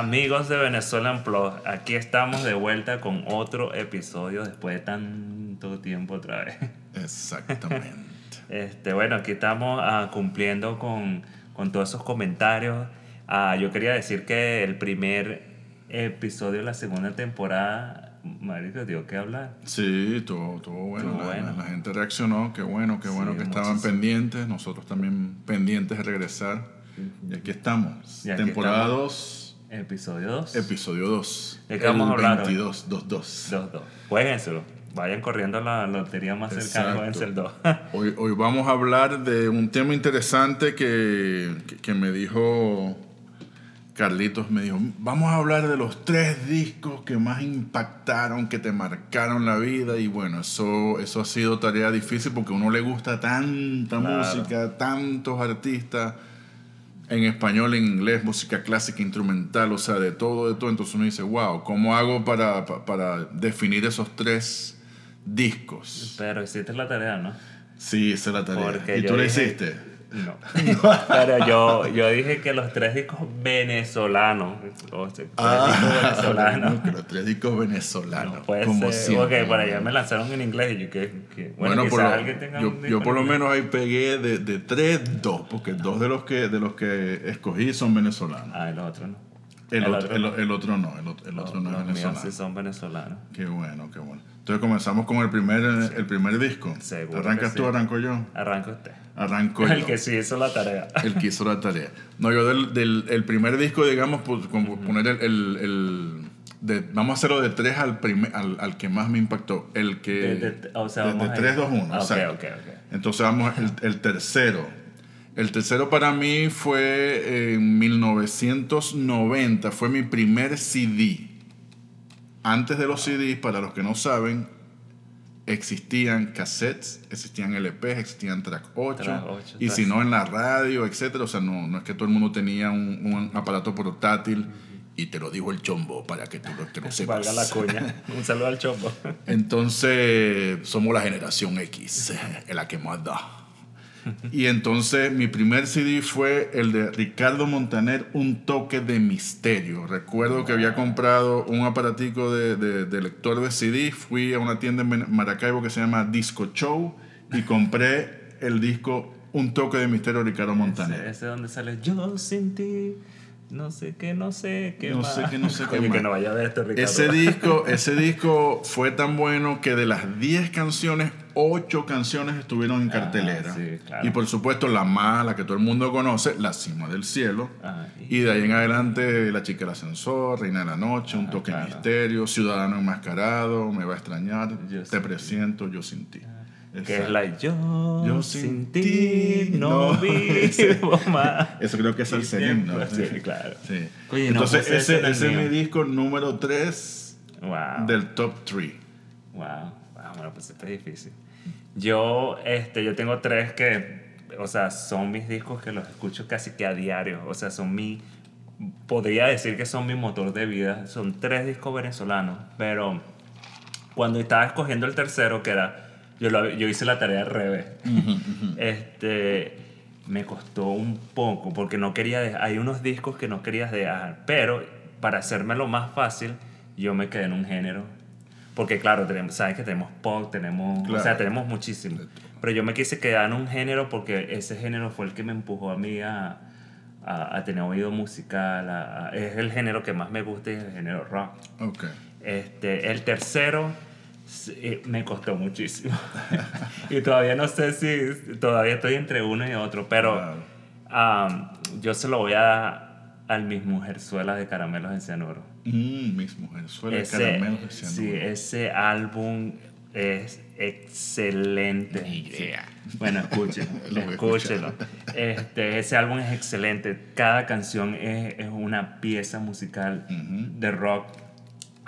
Amigos de Venezuela Plus, aquí estamos de vuelta con otro episodio después de tanto tiempo otra vez. Exactamente. Este, bueno, aquí estamos ah, cumpliendo con, con todos esos comentarios. Ah, yo quería decir que el primer episodio de la segunda temporada, Marico, dio que hablar. Sí, todo, todo bueno. La, bueno. la gente reaccionó, qué bueno, qué bueno Sí, que estaban muchísimo. pendientes, nosotros también pendientes de regresar. Y aquí estamos, Y aquí temporada estamos. 2, Episodio 2. episodio 2. ¿De qué vamos a hablar hoy? 22, 2, 2. 2, 2. Jueguenselo. Vayan corriendo a la lotería más cercana, jueguense el 2. Hoy, hoy vamos a hablar de un tema interesante que, que, que me dijo Carlitos, me dijo, vamos a hablar de los tres discos que más impactaron, que te marcaron la vida y bueno, eso, eso ha sido tarea difícil porque a uno le gusta tanta Claro. música, tantos artistas en español, en inglés, música clásica, instrumental, o sea, de todo, de todo. Entonces uno dice, wow, ¿cómo hago para, pa- para definir esos tres discos? Pero hiciste la tarea, ¿no? Sí, esa es la tarea. Porque ¿Y tú la dije- hiciste? No. Pero yo, yo dije que los tres discos venezolanos. O sea, tres discos venezolanos. bueno, que los tres discos venezolanos. No puede como ser. siempre. Ok, por allá me lanzaron en inglés y yo que. que- bueno, Bueno, por lo- alguien tenga yo, yo por lo en menos ahí pegué de, de tres, dos, porque dos de los que de los que escogí son venezolanos. Ah, el otro no. El, el otro, otro el, no. el otro no, el otro, el otro no Los es venezolano. sí son venezolanos. Qué bueno, qué bueno. Entonces comenzamos con el primer, el primer disco. Seguro ¿Arrancas tú, arranco yo? Arranca usted. Arranco yo. El que sí hizo la tarea. el que hizo la tarea. No, yo del, del el primer disco, digamos, pues, como poner el... el- el- de- vamos a hacerlo de 3 al, primer, al, al que más me impactó. El que... De- de- o sea, de, vamos a 3, ir- 2, 1. Ah, ok, exacto. ok, ok. Entonces vamos el, el tercero. El tercero para mí fue en 1990. Fue mi primer CD. Antes de los CDs, para los que no saben, existían cassettes, existían LPs, existían track 8, Track ocho, y si no en la radio, etcétera. O sea, no, no es que todo el mundo tenía un, un aparato portátil y te lo dijo el chombo para que tú lo, te lo sepas. Valga la cuña. Un saludo al chombo. Entonces, somos la generación X, en la que más da. Y entonces, mi primer CD fue el de Ricardo Montaner, Un toque de misterio. Recuerdo que había comprado un aparatico de, de- de lector de CD. Fui a una tienda en Maracaibo que se llama Disco Show y compré el disco Un toque de misterio de Ricardo Montaner. ese es donde sale Yo sin ti. No sé qué, no sé qué No más. sé qué, no sé qué más. que no vaya a ver esto, Ricardo. Ese disco, ese disco fue tan bueno que de las 10 canciones, 8 canciones estuvieron en Ah, cartelera. sí, claro. Y por supuesto la más, la que todo el mundo conoce, La Cima del Cielo. Ah, Y de ahí en adelante, La Chica del Ascensor, Reina de la Noche, Un Ah, Toque de. Misterio, Ciudadano Enmascarado, Me va a extrañar, Yo Te ti. presiento, Yo sin ti. Que es la yo, Yo sin sin ti no no. vivo más. Eso creo que es el Serín, ¿no? Sí, claro. Sí. Oye, no, Entonces, pues ese ese, es mi disco número 3 Wow. del top 3. Wow. Wow, bueno, pues esto es difícil. Yo, este, yo tengo tres que, o sea, son mis discos que los escucho casi que a diario. O sea, son mi, podría decir que son mi motor de vida. Son tres discos venezolanos, pero cuando estaba escogiendo el tercero, que era, yo, lo- yo hice la tarea al revés. este, me costó un poco porque no quería dejar, hay unos discos que no querías dejar, pero para hacérmelo más fácil, yo me quedé en un género. Porque claro, tenemos, sabes que tenemos pop, tenemos, o Claro. sea, tenemos muchísimo. Pero yo me quise quedar en un género porque ese género fue el que me empujó a mí a, a, a tener oído musical. a- es el género que más me gusta y es el género rock. Ok. Este, el tercero sí, eh, me costó muchísimo. y todavía no sé si, todavía estoy entre uno y otro, pero am, yo se lo voy a dar al mis mujerzuelas de caramelos de cianuro. Mm, mis mujerzuelas, Ese, caramelos de cianuro. sí, ese álbum es excelente. Ni idea. Bueno, escúchelo, Lo voy a escúchelo. Este, ese álbum es excelente. Cada canción es, es una pieza musical de rock.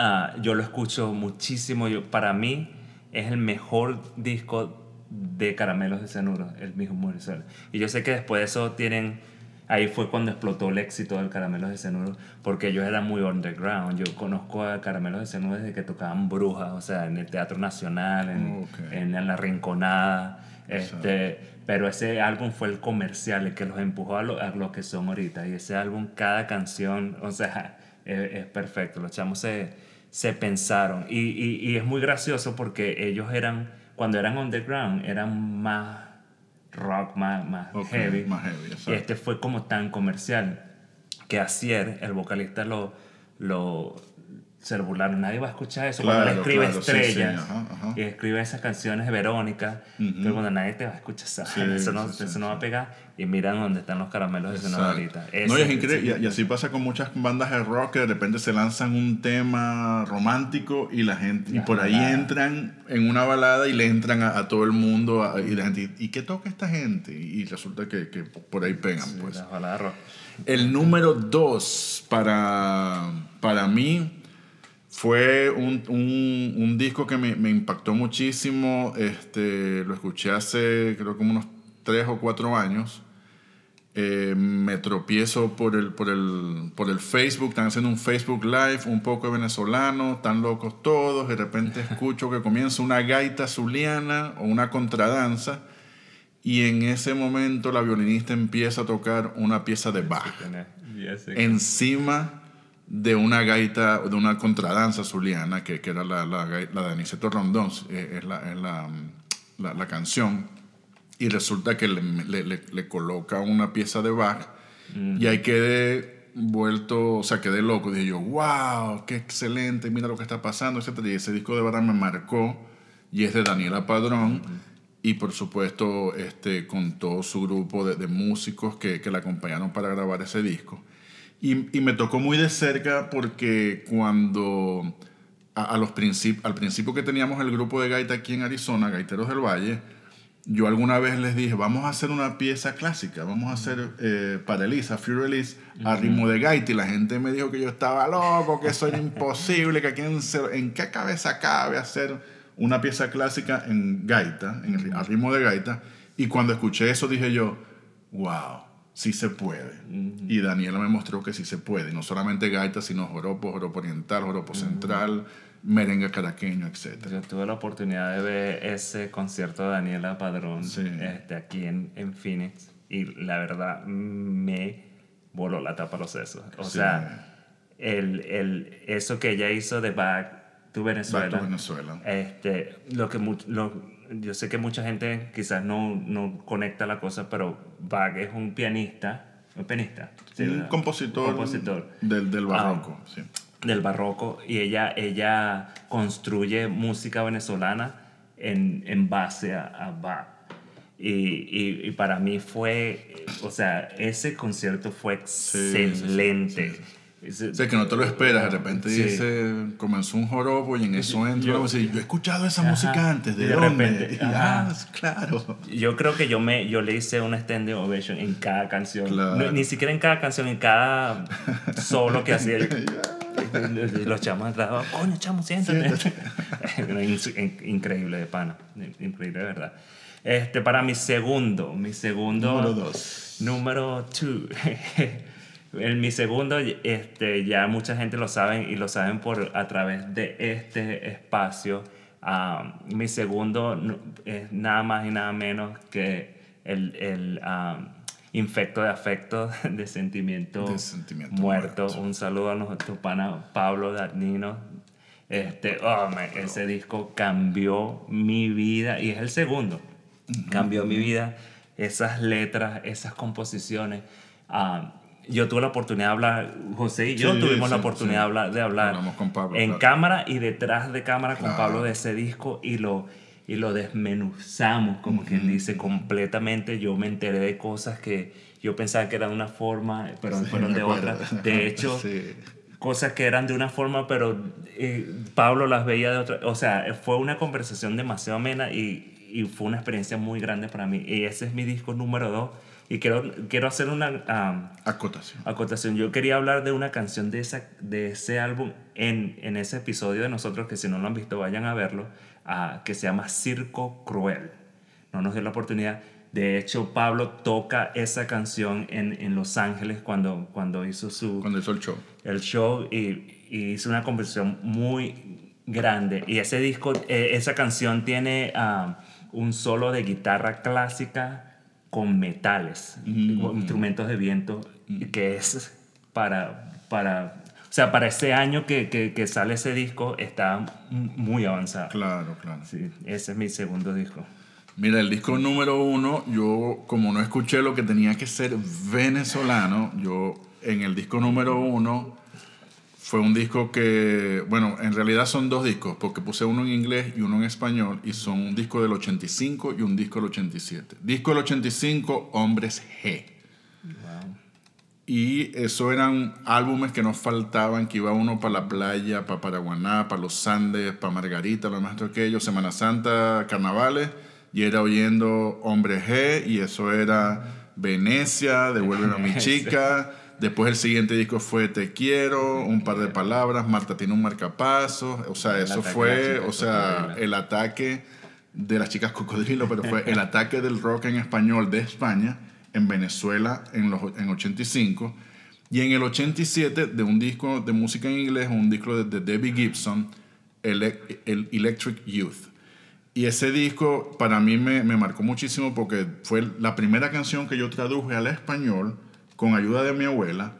Ah, yo lo escucho muchísimo. Yo, para mí es el mejor disco de Caramelos de Cianuro, el mismo Mujerzuela. Y yo sé que después de eso tienen... Ahí fue cuando explotó el éxito del Caramelos de Cianuro, porque ellos eran muy underground. Yo conozco a Caramelos de Cianuro desde que tocaban Brujas, o sea, en el Teatro Nacional, en, Ok. en, en La Rinconada. Este, Pero ese álbum fue el comercial, el que los empujó a lo, a lo que son ahorita. Y ese álbum, cada canción, o sea, es, es perfecto. Los chamos se, se pensaron. Y, y, y es muy gracioso porque ellos eran, cuando eran underground, eran más rock, más, más heavy. más heavy, y este fue como tan comercial que Asier, el vocalista, lo, lo se burlaron. Nadie va a escuchar eso. cuando Claro, él escribe claro, sí, sí, estrellas ajá, ajá. y escribe esas canciones de Verónica, pero cuando nadie te va a escuchar Sí, eso, no, sí, sí, eso no sí. va a pegar. Y miran dónde están los caramelos de ahorita. No, y es Ese- increíble. Y, y así pasa con muchas bandas de rock que de repente se lanzan un tema romántico y la gente y Las por ahí entran en una balada y le entran a, a todo el mundo a- y la gente ¿y qué toca esta gente? Y, resulta que, que por ahí pegan pues. las baladas rock. El número dos para, para mí fue un, un- un disco que me, me impactó muchísimo. Este, lo escuché hace creo como unos tres o cuatro años. Eh, me tropiezo por el, por, el, por el Facebook, están haciendo un Facebook Live, un poco de venezolano, están locos todos, de repente escucho que comienza una gaita zuliana o una contradanza y en ese momento la violinista empieza a tocar una pieza de Bach encima de una gaita, de una contradanza zuliana, que, que era la, la, la de Aniceto Rondón, eh, es, la, es la, mm, la- la canción, y resulta que le, le- le- le coloca una pieza de Bach, y ahí quedé vuelto, o sea, quedé loco, dije yo, wow, qué excelente, mira lo que está pasando, etc. Y ese disco de verdad me marcó, y es de Daniela Padrón, y por supuesto este, con todo su grupo de, de músicos que, que la acompañaron para grabar ese disco. Y, y me tocó muy de cerca porque cuando a, a los princip- al principio que teníamos el grupo de gaita aquí en Arizona, Gaiteros del Valle, yo alguna vez les dije, vamos a hacer una pieza clásica, vamos a hacer eh, para Elisa, Few Release, a ritmo de gaita. Y la gente me dijo que yo estaba loco, que eso era imposible, que aquí en, en qué cabeza cabe hacer una pieza clásica en gaita, en, a ritmo de gaita. Y cuando escuché eso dije yo, wow, sí se puede. Y Daniela me mostró que sí se puede. No solamente gaita, sino joropo, joropo oriental, joropo central, merengue caraqueño, etc. Yo tuve la oportunidad de ver ese concierto de Daniela Padrón Sí. este, aquí en, en Phoenix y la verdad me voló la tapa a los sesos. O Sí. sea, el, el, eso que ella hizo de Back to Venezuela. Back to Venezuela. Este, lo que lo- yo sé que mucha gente quizás no, no conecta la cosa, pero Bach es un pianista, un pianista, sí, un compositor, compositor Del, del barroco. sí. del barroco y ella, ella construye música venezolana en, en base a, a Bach. Y, y, y para mí fue, o sea, ese concierto fue sí, sí, excelente. Ese- O sea, que no te lo esperas, de repente Sí. dice, comenzó un jorobo y en eso entra, yo- yo, yo he escuchado esa Ajá. música antes, ¿de, de dónde? repente, ah, claro. Yo creo que yo, me, yo le hice una standing ovation en cada canción. Claro. No, ni siquiera en cada canción, en cada solo que hacía. Los chamos entraban, coño, chamo, siéntate. In- increíble de pana. Increíble, de verdad. Este, para mi segundo, mi segundo... Número dos. Número two. En mi segundo, este, ya mucha gente lo sabe y lo saben por, a través de este espacio. Ah, mi segundo es nada más y nada menos que el, el ah, infecto de afecto de sentimiento, De sentimiento muerto. muerto. Un saludo a nuestro pana Pablo Dagnino. Este, oh, man, ese disco cambió mi vida y es el segundo. Cambió mi vida. Esas letras, esas composiciones. Yo tuve la oportunidad de hablar, José y yo Sí, tuvimos la sí, oportunidad sí. de hablar, de hablar con Pablo, en claro. cámara y detrás de cámara con Claro. Pablo de ese disco y lo, y lo desmenuzamos, como quien dice, completamente. Yo me enteré de cosas que yo pensaba que eran de una forma, pero fueron de acuerdo. otra. De hecho, cosas que eran de una forma, pero eh, Pablo las veía de otra. O sea, fue una conversación demasiado amena y, y fue una experiencia muy grande para mí. Y ese es mi disco número dos. Y quiero, quiero hacer una ah, Acotación. acotación. Yo quería hablar de una canción de, esa, de ese álbum en, en ese episodio de nosotros, que si no lo han visto, vayan a verlo, ah, que se llama Circo Cruel. No nos dio la oportunidad. De hecho, Pablo toca esa canción en, en Los Ángeles cuando, cuando hizo su, Cuando hizo el show. el show y, y hizo una conversión muy grande. Y ese disco, eh, esa canción tiene ah, un solo de guitarra clásica con metales, instrumentos de viento, que es para, para, o sea, para ese año que, que, que sale ese disco está muy avanzado. Claro, claro. Sí, ese es mi segundo disco. Mira, el disco número uno, yo como no escuché lo que tenía que ser venezolano, yo en el disco número uno fue un disco que, bueno, en realidad son dos discos, porque puse uno en inglés y uno en español, y son un disco del 85 y un disco del 87. Disco del 85, Hombres G. Y eso eran álbumes que nos faltaban, que iba uno para la playa, para Paraguaná, para los Andes, para Margarita, lo demás de aquello, Semana Santa, carnavales, y era oyendo Hombre G, y eso era Venecia, Devuélveme a mi chica. Después el siguiente disco fue Te quiero, un par de palabras, Marta tiene un marcapaso, o sea, eso fue, o sea, el ataque de las chicas cocodrilo, pero fue el ataque del rock en español de España en Venezuela en los en 85 y en el 87 de un disco de música en inglés, un disco de, Debbie Gibson, el, el, Electric Youth. Y ese disco para mí me, me marcó muchísimo porque fue la primera canción que yo traduje al español con ayuda de mi abuela,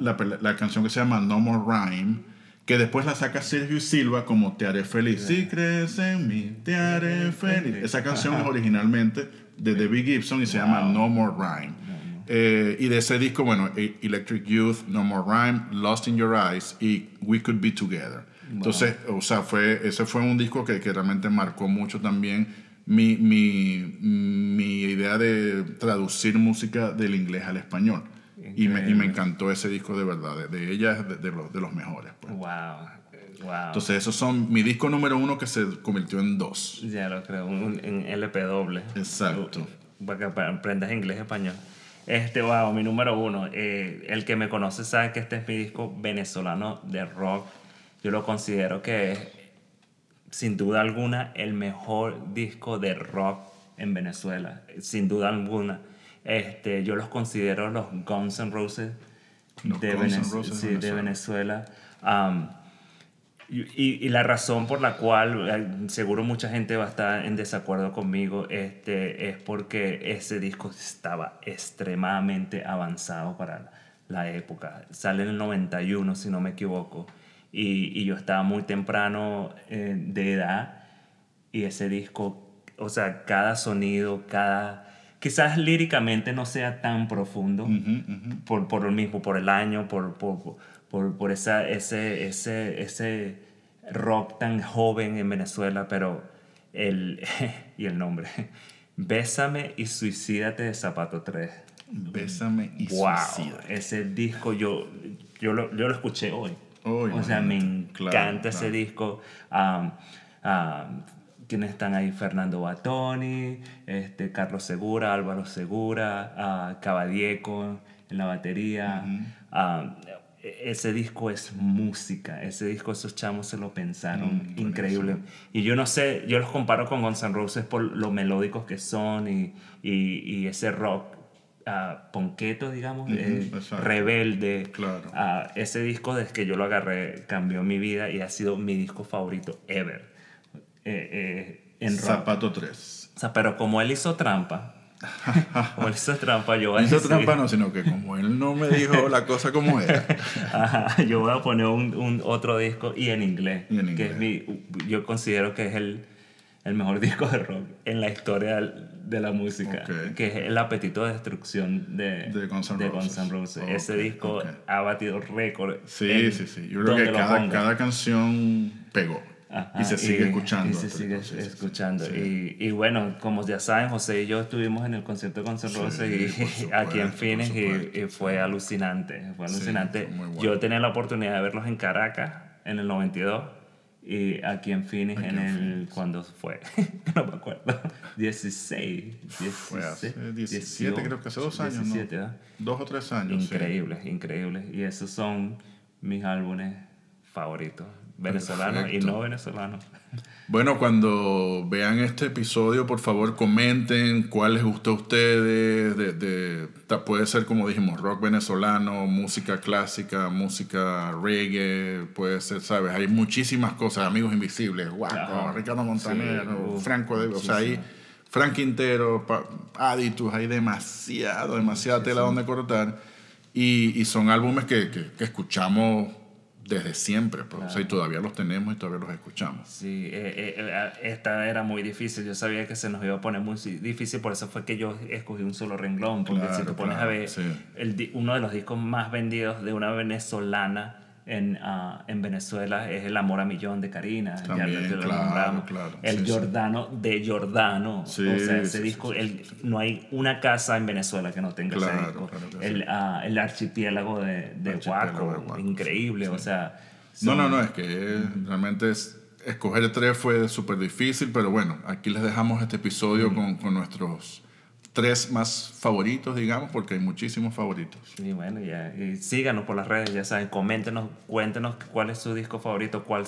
la, la, canción que se llama No More Rhyme, que después la saca Sergio Silva como Te haré feliz. Si crees en mí, te haré feliz. Esa canción es originalmente de Debbie Gibson y se llama No More Rhyme. Eh, y de ese disco, bueno, e, Electric Youth, No More Rhyme, Lost in Your Eyes y We Could Be Together. Entonces, o sea, fue, ese fue un disco que, que realmente marcó mucho también mi, mi, mi, idea de traducir música del inglés al español. Y me, y me, encantó ese disco de verdad. De, ella es de, los, de los mejores. Pues. Wow. Wow. Entonces, esos son mi disco número uno que se convirtió en dos. Ya lo creo, un, en LP doble. Exacto. Para que aprendas inglés y español. Este, wow, mi número uno. Eh, el que me conoce sabe que este es mi disco venezolano de rock. Yo lo considero que es sin duda alguna, el mejor disco de rock en Venezuela. Sin duda alguna. Este, yo los considero los Guns N' Roses, de, de, Venezuela. y, la razón por la cual seguro mucha gente va a estar en desacuerdo conmigo este, es porque ese disco estaba extremadamente avanzado para la época. Sale en el 91, si no me equivoco y, y yo estaba muy temprano eh, de edad y ese disco, o sea, cada sonido, cada... Quizás líricamente no sea tan profundo Por, por lo mismo, por el año, por, por, por, por esa, ese, ese, ese rock tan joven en Venezuela, pero el, y el nombre, Bésame y Suicídate de Zapato 3. Bésame y wow, Ese disco yo, yo, lo, yo lo escuché hoy. O sea, me encanta ese disco. Um, ¿Quiénes están ahí? Fernando Batoni, este, Carlos Segura, Álvaro Segura, uh, Cabadieco en la batería. ese disco es música. Ese disco esos chamos se lo pensaron mm, increíble. Y yo no sé, yo los comparo con Guns N' Roses por lo melódicos que son y, y, y ese rock ponqueto, digamos, eh, rebelde. Claro. ese disco desde que yo lo agarré cambió mi vida y ha sido mi disco favorito ever. Eh, eh, en Zapato 3. O sea, pero como él hizo trampa, como él hizo trampa, yo voy a Hizo trampa no, sino que como él no me dijo la cosa como era. yo voy a poner un, un, otro disco y en inglés. Y en inglés. Que es mi, yo considero que es el el mejor disco de rock en la historia de la música, que es El apetito de destrucción de, de Guns N' Roses. Ese disco ha batido récord. Sí, sí, sí. Yo creo que cada, cada, canción pegó. Y se sigue escuchando. Y se sigue escuchando. Y, y, bueno, como ya saben, José y yo estuvimos en el concierto de Guns N' Roses y, aquí en Phoenix y, fue alucinante. Fue alucinante. Yo tenía la oportunidad de verlos en Caracas en el 92 y aquí en Phoenix en el cuando fue no me acuerdo 16 16 17 creo que hace dos años 17, ¿no? dos o tres años increíbles increíbles y esos son mis álbumes favoritos venezolanos y no venezolanos bueno, cuando vean este episodio, por favor comenten cuál les gustó a ustedes. De, de, puede ser, como dijimos, rock venezolano, música clásica, música reggae, puede ser, ¿sabes? Hay muchísimas cosas, Amigos Invisibles, Guaco, Ricardo Montaner, Franco, de, o sea, hay Frank Quintero, Aditus, hay demasiado, demasiada tela donde cortar. Y, y son álbumes que, que- que escuchamos desde siempre, pues, o sea, y todavía los tenemos y todavía los escuchamos. Sí, eh, eh, eh, esta era muy difícil. Yo sabía que se nos iba a poner muy difícil, por eso fue que yo escogí un solo renglón. Porque si te pones claro, a ver, sí. el uno de los discos más vendidos de una venezolana en, ah, en Venezuela es El Amor a Millón de Karina. Ya También, lo claro, claro. El Sí, sí. Giordano de Giordano. Sí, o sea, ese disco, el- no hay una casa en Venezuela que no tenga ese Claro, disco. claro que el, ah, el archipiélago de, de Archipiélago de increíble. O sea, No, son- no, no, es que realmente es- escoger tres fue súper difícil, pero bueno, aquí les dejamos este episodio con, con nuestros tres más favoritos, digamos, porque hay muchísimos favoritos. Y bueno, ya, y síganos por las redes, ya saben, coméntenos, cuéntenos cuál es su disco favorito, cuál,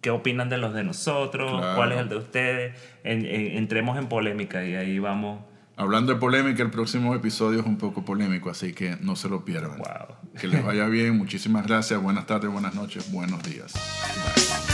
qué opinan de los de nosotros, Claro. cuál es el de ustedes. En- en- entremos en polémica y ahí vamos. Hablando de polémica, el próximo episodio es un poco polémico, así que no se lo pierdan. Wow. Que les vaya bien, muchísimas gracias, buenas tardes, buenas noches, buenos días. Bye.